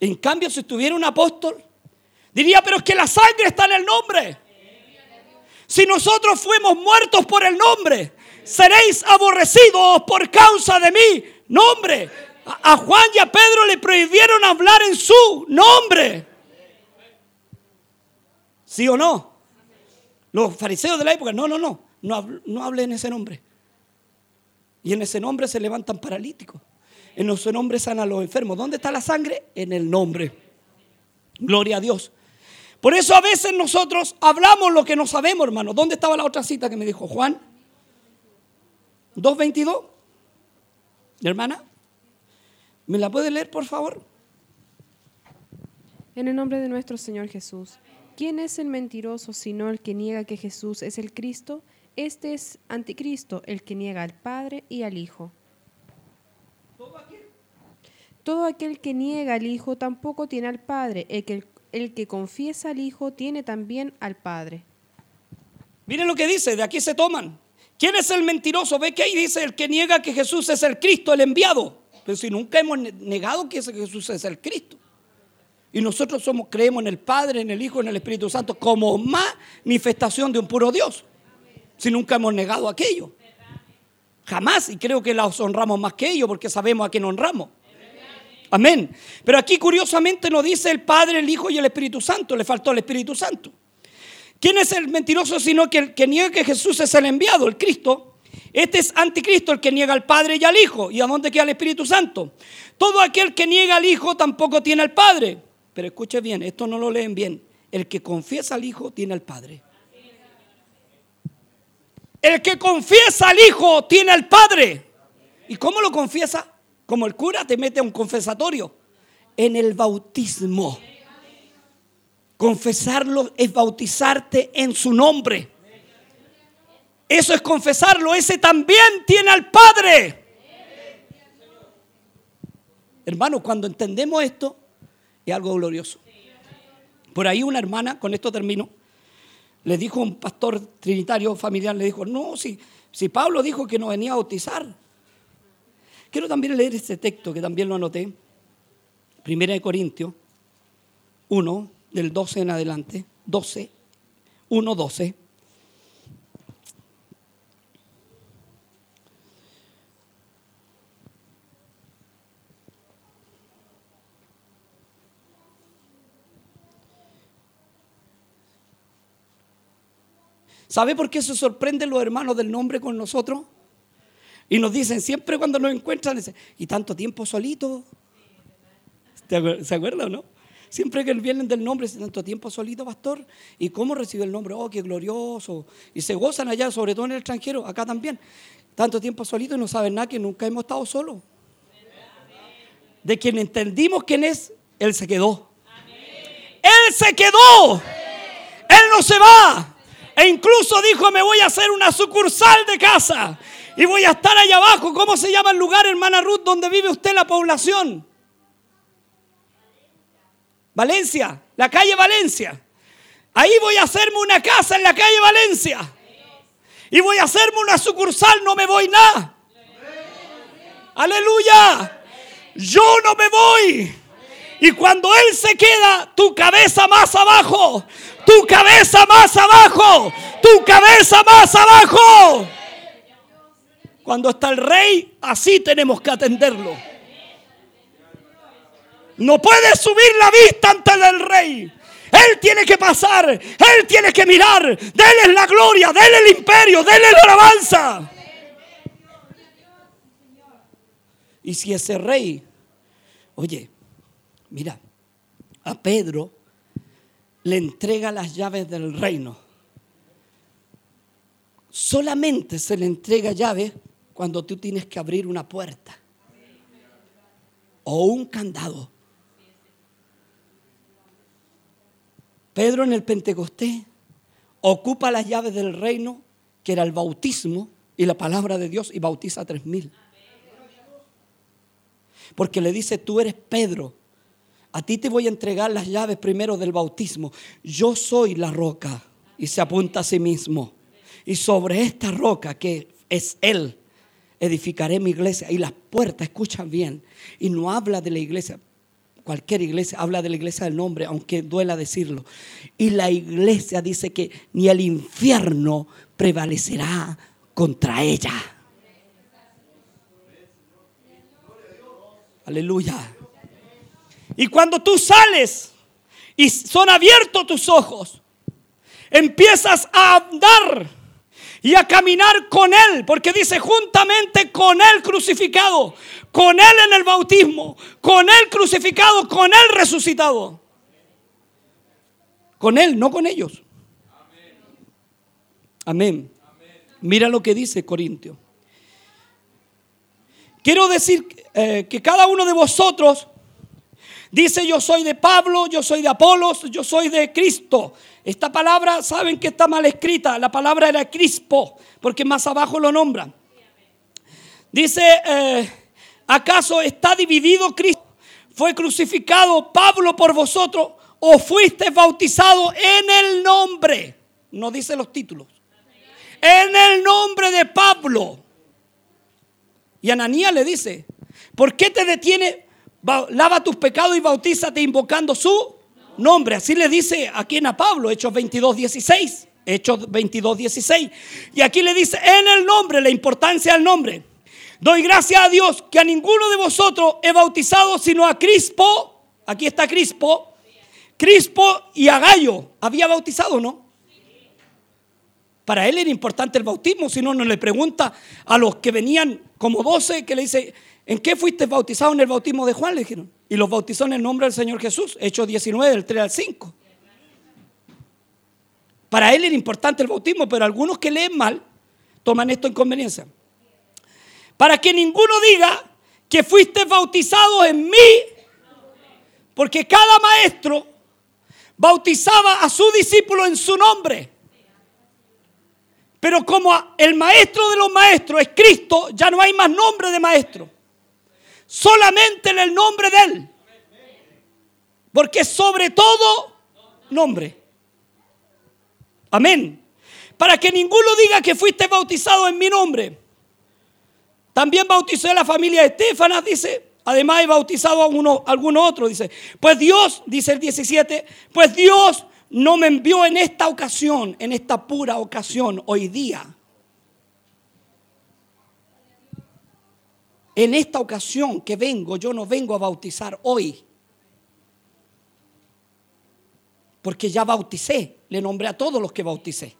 En cambio, si estuviera un apóstol, diría, pero es que la sangre está en el nombre. Si nosotros fuimos muertos por el nombre, seréis aborrecidos por causa de mi nombre. A Juan y a Pedro le prohibieron hablar en su nombre. ¿Sí o no? Los fariseos de la época, no, no, no, no, no hable en ese nombre. Y en ese nombre se levantan paralíticos. En ese nombre sanan los enfermos. ¿Dónde está la sangre? En el nombre. Gloria a Dios. Por eso a veces nosotros hablamos lo que no sabemos, hermano. ¿Dónde estaba la otra cita que me dijo Juan? 2.22. Hermana, ¿me la puede leer, por favor? En el nombre de nuestro Señor Jesús. ¿Quién es el mentiroso sino el que niega que Jesús es el Cristo? Este es anticristo, el que niega al Padre y al Hijo. ¿Todo aquel? que niega al Hijo tampoco tiene al Padre. El que, el que confiesa al Hijo tiene también al Padre. Miren lo que dice, de aquí se toman. ¿Quién es el mentiroso? Ve que ahí dice el que niega que Jesús es el Cristo, el enviado. Pero si nunca hemos negado que Jesús es el Cristo. Y nosotros somos, creemos en el Padre, en el Hijo, en el Espíritu Santo como manifestación de un puro Dios. Si nunca hemos negado aquello. Jamás. Y creo que los honramos más que ellos porque sabemos a quién honramos. Amén. Pero aquí curiosamente nos dice el Padre, el Hijo y el Espíritu Santo. Le faltó el Espíritu Santo. ¿Quién es el mentiroso sino que el que niega que Jesús es el enviado, el Cristo? Este es anticristo, el que niega al Padre y al Hijo. ¿Y a dónde queda el Espíritu Santo? Todo aquel que niega al Hijo tampoco tiene al Padre. Pero escuche bien, esto no lo leen bien. El que confiesa al Hijo tiene al Padre. El que confiesa al Hijo tiene al Padre. ¿Y cómo lo confiesa? Como el cura te mete a un confesatorio. En el bautismo. Confesarlo es bautizarte en su nombre. Eso es confesarlo. Ese también tiene al Padre. Hermanos, cuando entendemos esto, es algo glorioso. Por ahí una hermana, con esto termino, le dijo a un pastor trinitario familiar, le dijo, no, si, si Pablo dijo que no venía a bautizar. Quiero también leer este texto que también lo anoté. Primera de Corintios 1, del 12 en adelante. 12, 1, 12. ¿Sabe por qué se sorprenden los hermanos del nombre con nosotros? Y nos dicen, siempre cuando nos encuentran, ¿y tanto tiempo solito? ¿Se acuerdan o no? Siempre que vienen del nombre, tanto tiempo solito, pastor. ¿Y cómo recibe el nombre? Oh, qué glorioso. Y se gozan allá, sobre todo en el extranjero, acá también. Tanto tiempo solito y no saben nada que nunca hemos estado solos. De quien entendimos quién es, Él se quedó. Él se quedó. Él no se va. E incluso dijo, me voy a hacer una sucursal de casa. Y voy a estar allá abajo. ¿Cómo se llama el lugar, hermana Ruth, donde vive usted la población? Valencia, la calle Valencia. Ahí voy a hacerme una casa en la calle Valencia. Y voy a hacerme una sucursal, no me voy nada. Aleluya. Yo no me voy. Y cuando Él se queda, tu cabeza más abajo, tu cabeza más abajo. Tu cabeza más abajo. Cuando está el rey, así tenemos que atenderlo. No puede subir la vista ante el rey. Él tiene que pasar, Él tiene que mirar. Dele la gloria, dele el imperio, dele la alabanza. Y si ese rey, oye, mira, a Pedro le entrega las llaves del reino. Solamente se le entrega llave cuando tú tienes que abrir una puerta o un candado. Pedro en el Pentecostés ocupa las llaves del reino, que era el bautismo y la palabra de Dios, y bautiza a tres mil. Porque le dice, tú eres Pedro, a ti te voy a entregar las llaves primero del bautismo. Yo soy la roca. Y se apunta a sí mismo. Y sobre esta roca que es Él, edificaré mi iglesia. Y las puertas, escuchan bien. Y no habla de la iglesia, cualquier iglesia, habla de la iglesia del nombre, aunque duela decirlo. Y la iglesia dice que ni el infierno prevalecerá contra ella. Aleluya. Y cuando tú sales y son abiertos tus ojos, empiezas a andar y a caminar con Él, porque dice juntamente con Él crucificado, con Él en el bautismo, con Él crucificado, con Él resucitado. Con Él, no con ellos. Amén. Mira lo que dice Corintio. Quiero decir eh, que cada uno de vosotros Dice yo soy de Pablo, yo soy de Apolos, yo soy de Cristo. Esta palabra, saben que está mal escrita. La palabra era Crispo, porque más abajo lo nombran. Dice, eh, ¿acaso está dividido Cristo? ¿Fue crucificado Pablo por vosotros o fuiste bautizado en el nombre? No dice los títulos. en el nombre de Pablo. Y Ananías le dice, ¿por qué te detiene? Lava tus pecados y bautízate invocando su nombre. Así le dice aquí en a Pablo, Hechos 22, 16. Hechos 22, 16. Y aquí le dice, en el nombre, la importancia del nombre. Doy gracias a Dios que a ninguno de vosotros he bautizado sino a Crispo. Aquí está Crispo. Crispo y a Gallo. ¿Había bautizado no? Para él era importante el bautismo, si no, no le pregunta a los que venían como doce, que le dice, ¿en qué fuiste bautizado en el bautismo de Juan? Le dijeron. Y los bautizó en el nombre del Señor Jesús, Hechos 19, del 3 al 5. Para él era importante el bautismo, pero algunos que leen mal toman esto en conveniencia. Para que ninguno diga que fuiste bautizado en mí, porque cada maestro bautizaba a su discípulo en su nombre. Pero como el maestro de los maestros es Cristo, ya no hay más nombre de maestro. Solamente en el nombre de Él. Porque sobre todo nombre. Amén. Para que ninguno diga que fuiste bautizado en mi nombre. También bauticé a la familia de Estefanas, dice. Además he bautizado a uno, alguno otro, dice. Pues Dios, dice el 17, pues Dios no me envió en esta ocasión, en esta pura ocasión, hoy día. En esta ocasión que vengo, yo no vengo a bautizar hoy. Porque ya bauticé, le nombré a todos los que bauticé.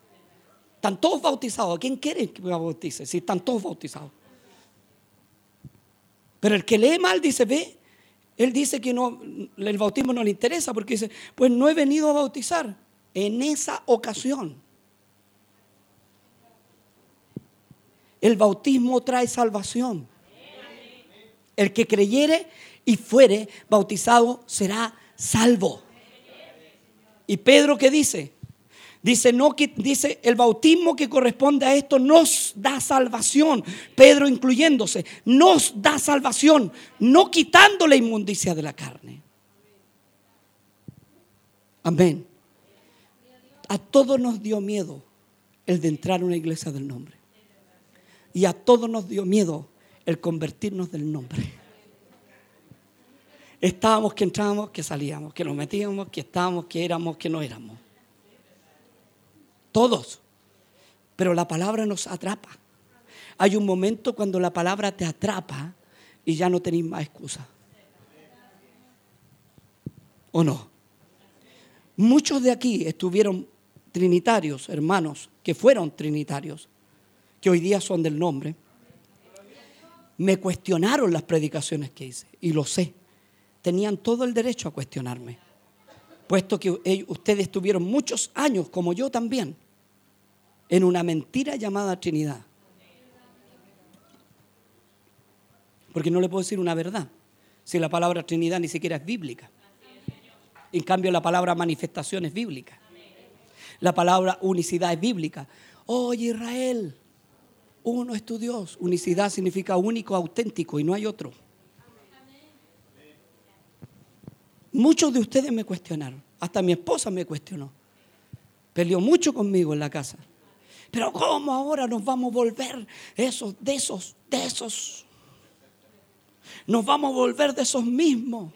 Están todos bautizados. ¿A quién quiere que bautice? Si están todos bautizados. Pero el que lee mal dice, ve, él dice que no, el bautismo no le interesa porque dice, pues no he venido a bautizar en esa ocasión. El bautismo trae salvación. El que creyere y fuere bautizado será salvo. ¿Y Pedro qué dice? Dice, no, dice, el bautismo que corresponde a esto nos da salvación. Pedro incluyéndose, nos da salvación, no quitando la inmundicia de la carne. Amén. A todos nos dio miedo el de entrar a una iglesia del nombre. Y a todos nos dio miedo el convertirnos del nombre. Estábamos que entrábamos, que salíamos, que nos metíamos, que estábamos, que éramos, que no éramos. Todos. Pero la palabra nos atrapa. Hay un momento cuando la palabra te atrapa y ya no tenéis más excusa. ¿O no? Muchos de aquí estuvieron trinitarios, hermanos, que fueron trinitarios, que hoy día son del nombre. Me cuestionaron las predicaciones que hice y lo sé. Tenían todo el derecho a cuestionarme, puesto que ustedes tuvieron muchos años, como yo también, en una mentira llamada Trinidad. Porque no le puedo decir una verdad si la palabra Trinidad ni siquiera es bíblica. En cambio, la palabra manifestación es bíblica. La palabra unicidad es bíblica. Oye, Israel, uno es tu Dios. Unicidad significa único, auténtico y no hay otro. Muchos de ustedes me cuestionaron. Hasta mi esposa me cuestionó. Peleó mucho conmigo en la casa. Pero ¿cómo ahora nos vamos a volver esos, de esos, de esos? Nos vamos a volver de esos mismos.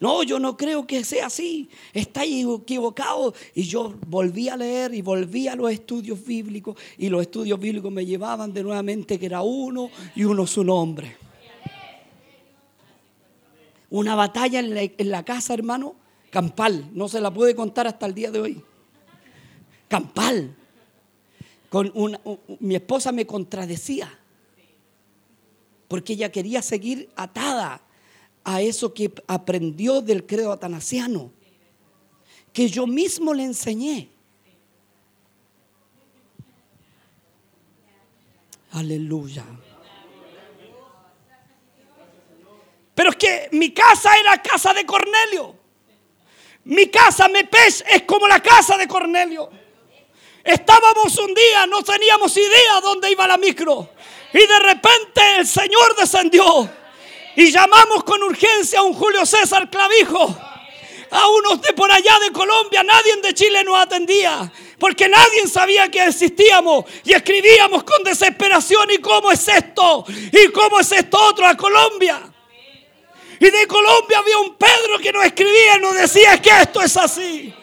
No, yo no creo que sea así. Está equivocado. Y yo volví a leer y volví a los estudios bíblicos. Y los estudios bíblicos me llevaban de nuevamente que era uno y uno su nombre. Una batalla en la, en la casa, hermano, campal. No se la puede contar hasta el día de hoy. Campal mi esposa me contradecía porque ella quería seguir atada a eso que aprendió del credo atanasiano, que yo mismo le enseñé. Aleluya. Pero es que mi casa era casa de Cornelio. Mi casa, Mepes, es como la casa de Cornelio. Estábamos un día, no teníamos idea dónde iba la micro. Y de repente el Señor descendió. Y llamamos con urgencia a un Julio César Clavijo a unos de por allá de Colombia, nadie de Chile nos atendía, porque nadie sabía que existíamos y escribíamos con desesperación, ¿y cómo es esto? ¿Y cómo es esto otro a Colombia? Y de Colombia había un Pedro que nos escribía y nos decía que esto es así.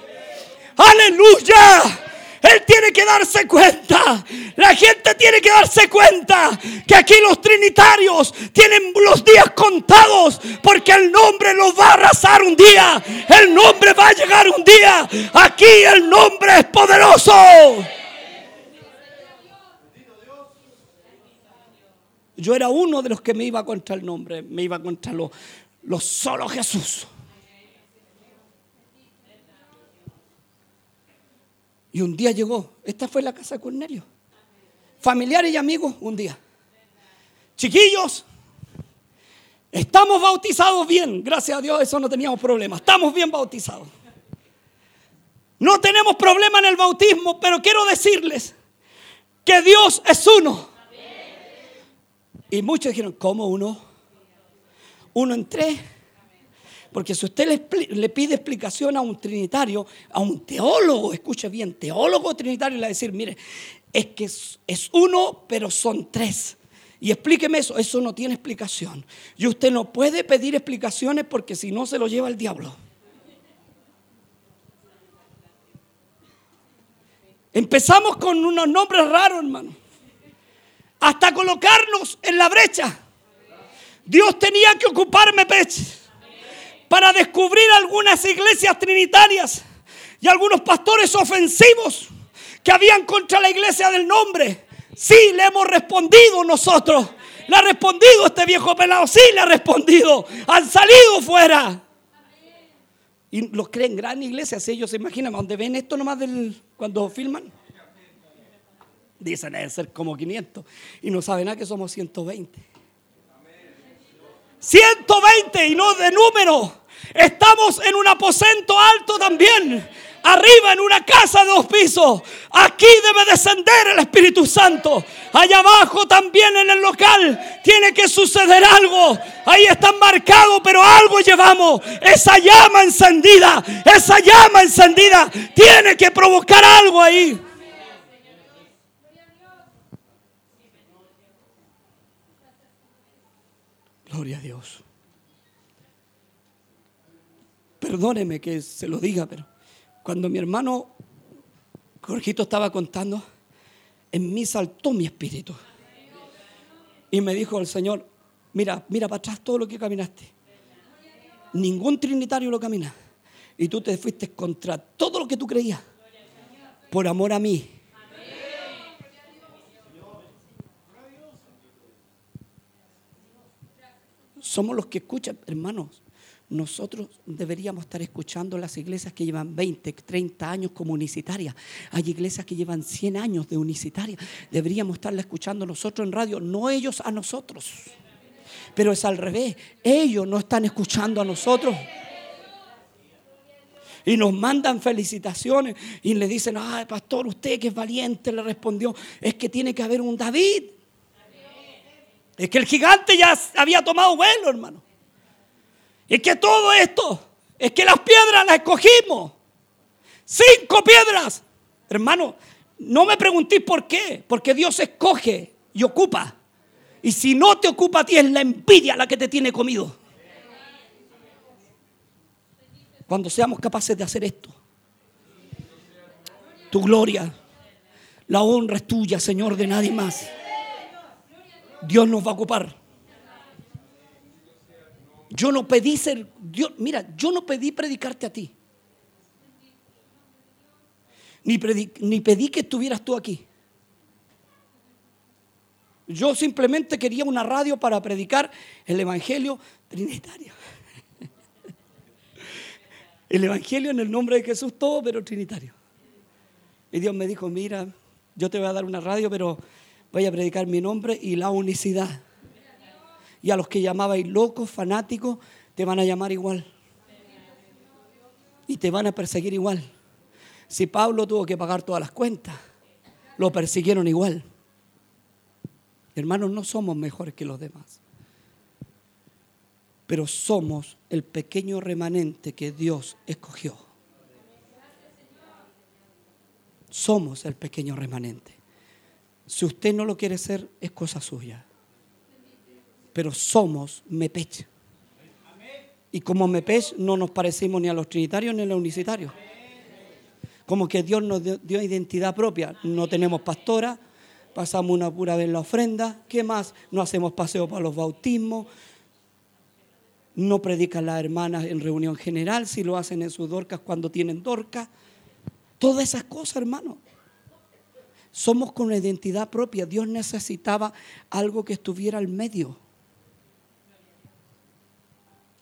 Aleluya. Él tiene que darse cuenta. La gente tiene que darse cuenta que aquí los trinitarios tienen los días contados porque el nombre los va a arrasar un día. El nombre va a llegar un día. Aquí el nombre es poderoso. Yo era uno de los que me iba contra el nombre, me iba contra lo, lo solo Jesús. Y un día llegó, esta fue la casa de Cornelio. Familiares y amigos, un día. Chiquillos, estamos bautizados bien. Gracias a Dios, eso no teníamos problema. Estamos bien bautizados. No tenemos problema en el bautismo, pero quiero decirles que Dios es uno. Y muchos dijeron, ¿cómo uno? Uno en tres. Porque si usted le, pide explicación a un trinitario, a un teólogo, escuche bien, teólogo trinitario, le va a decir, mire, es que es, es uno, pero son tres. Y explíqueme eso, eso no tiene explicación. Y usted no puede pedir explicaciones porque si no se lo lleva el diablo. Empezamos con unos nombres raros, hermano. Hasta colocarnos en la brecha. Dios tenía que ocuparme peche para descubrir algunas iglesias trinitarias y algunos pastores ofensivos que habían contra la iglesia del nombre. Sí, le hemos respondido nosotros. Le ha respondido este viejo pelado. Sí, le ha respondido. Han salido fuera. Y los creen gran iglesia. Si ellos se imaginan, donde ven esto nomás del, cuando filman. Dicen, debe ser como 500. Y no saben nada que somos 120. 120 y no de número. Estamos en un aposento alto también. Arriba en una casa de dos pisos. Aquí debe descender el Espíritu Santo. Allá abajo también en el local tiene que suceder algo. Ahí están marcados, pero algo llevamos. Esa llama encendida, esa llama encendida tiene que provocar algo ahí. Gloria a Dios. Perdóneme que se lo diga, pero cuando mi hermano Jorgito estaba contando, en mí saltó mi espíritu. Y me dijo el Señor, mira, mira para atrás todo lo que caminaste. Ningún trinitario lo camina. Y tú te fuiste contra todo lo que tú creías. Por amor a mí. Somos los que escuchan, hermanos. Nosotros deberíamos estar escuchando las iglesias que llevan 20, 30 años como unicitarias. Hay iglesias que llevan 100 años de unicitaria. Deberíamos estarla escuchando nosotros en radio, no ellos a nosotros. Pero es al revés. Ellos no están escuchando a nosotros. Y nos mandan felicitaciones y le dicen, ay, pastor, usted que es valiente, le respondió, es que tiene que haber un David. Es que el gigante ya había tomado vuelo, hermano. Es que todo esto, es que las piedras las escogimos. Cinco piedras. Hermano, no me preguntéis por qué. Porque Dios escoge y ocupa. Y si no te ocupa a ti es la envidia la que te tiene comido. Cuando seamos capaces de hacer esto. Tu gloria, la honra es tuya, Señor, de nadie más. Dios nos va a ocupar. Yo no pedí ser, Dios, mira, yo no pedí predicarte a ti. Ni, ni pedí que estuvieras tú aquí. Yo simplemente quería una radio para predicar el Evangelio trinitario. El Evangelio en el nombre de Jesús, todo, pero trinitario. Y Dios me dijo, mira, yo te voy a dar una radio, pero voy a predicar mi nombre y la unicidad. Y a los que llamabais locos, fanáticos, te van a llamar igual. Y te van a perseguir igual. Si Pablo tuvo que pagar todas las cuentas, lo persiguieron igual. Hermanos, no somos mejores que los demás. pero somos el pequeño remanente que Dios escogió. Somos el pequeño remanente. Si usted no lo quiere ser, es cosa suya. Pero somos Mepech. Y como Mepech no nos parecimos ni a los trinitarios ni a los unicitarios. Como que Dios nos dio, identidad propia. No tenemos pastora, pasamos una pura vez la ofrenda. ¿Qué más? No hacemos paseo para los bautismos. No predican las hermanas en reunión general, si lo hacen en sus dorcas cuando tienen dorcas. Todas esas cosas, hermano. Somos con una identidad propia. Dios necesitaba algo que estuviera al medio.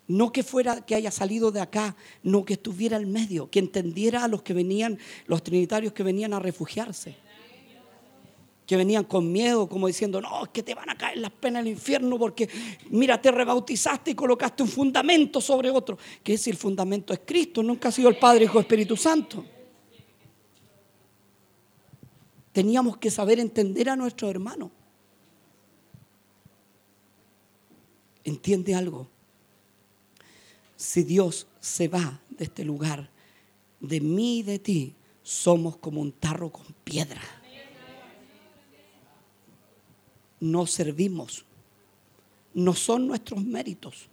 No que fuera que haya salido de acá, no que estuviera al medio, que entendiera a los que venían, los trinitarios que venían a refugiarse. Que venían con miedo, como diciendo, no, es que te van a caer las penas del infierno porque, mira, te rebautizaste y colocaste un fundamento sobre otro. Que si el fundamento es Cristo, nunca ha sido el Padre, Hijo, Espíritu Santo. Teníamos que saber entender a nuestros hermanos. ¿Entiende algo? Si Dios se va de este lugar, de mí y de ti, somos como un tarro con piedra. No servimos. No son nuestros méritos.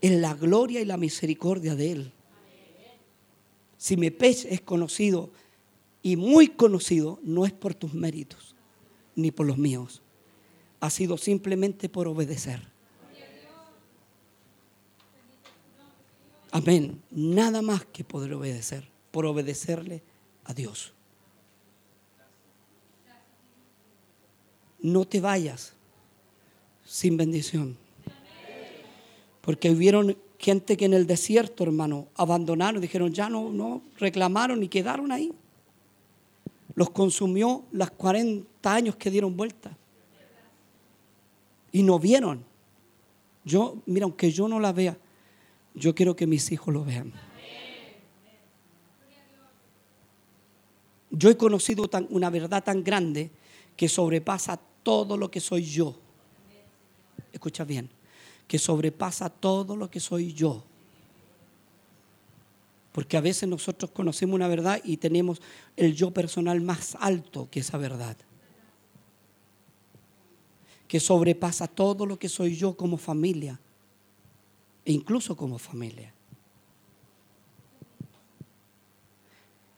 Es la gloria y la misericordia de Él. Si mi pez es conocido y muy conocido, no es por tus méritos ni por los míos. Ha sido simplemente por obedecer. Amén. Nada más que poder obedecer, por obedecerle a Dios. No te vayas sin bendición. Porque hubieron gente que en el desierto, hermano, abandonaron, dijeron, ya no, no, reclamaron y quedaron ahí los consumió las 40 años que dieron vuelta. Y no vieron. Yo, mira, aunque yo no la vea, yo quiero que mis hijos lo vean. Yo he conocido una verdad tan grande que sobrepasa todo lo que soy yo. Escucha bien, que sobrepasa todo lo que soy yo. Porque a veces nosotros conocemos una verdad y tenemos el yo personal más alto que esa verdad. Que sobrepasa todo lo que soy yo como familia. E incluso como familia.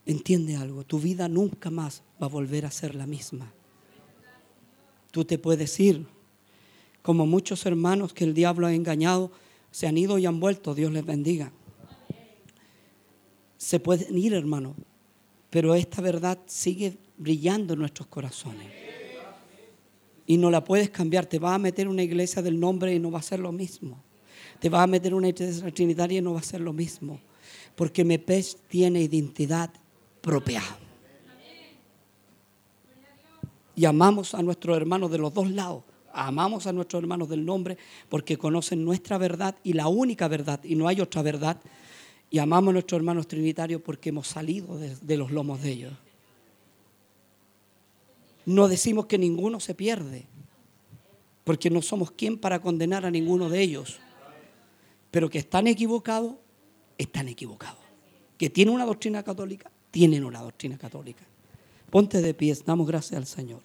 Entiende algo, tu vida nunca más va a volver a ser la misma. Tú te puedes ir, como muchos hermanos que el diablo ha engañado, se han ido y han vuelto, Dios les bendiga se pueden ir, hermano, pero esta verdad sigue brillando en nuestros corazones. Y no la puedes cambiar. Te vas a meter una iglesia del nombre y no va a ser lo mismo. Te vas a meter una iglesia trinitaria y no va a ser lo mismo. Porque Mepes tiene identidad propia. Y amamos a nuestros hermanos de los dos lados. Amamos a nuestros hermanos del nombre porque conocen nuestra verdad y la única verdad, y no hay otra verdad y amamos a nuestros hermanos trinitarios porque hemos salido de, los lomos de ellos. No decimos que ninguno se pierde, porque no somos quien para condenar a ninguno de ellos. Pero que están equivocados, están equivocados. Que tienen una doctrina católica, tienen una doctrina católica. Ponte de pie, damos gracias al Señor.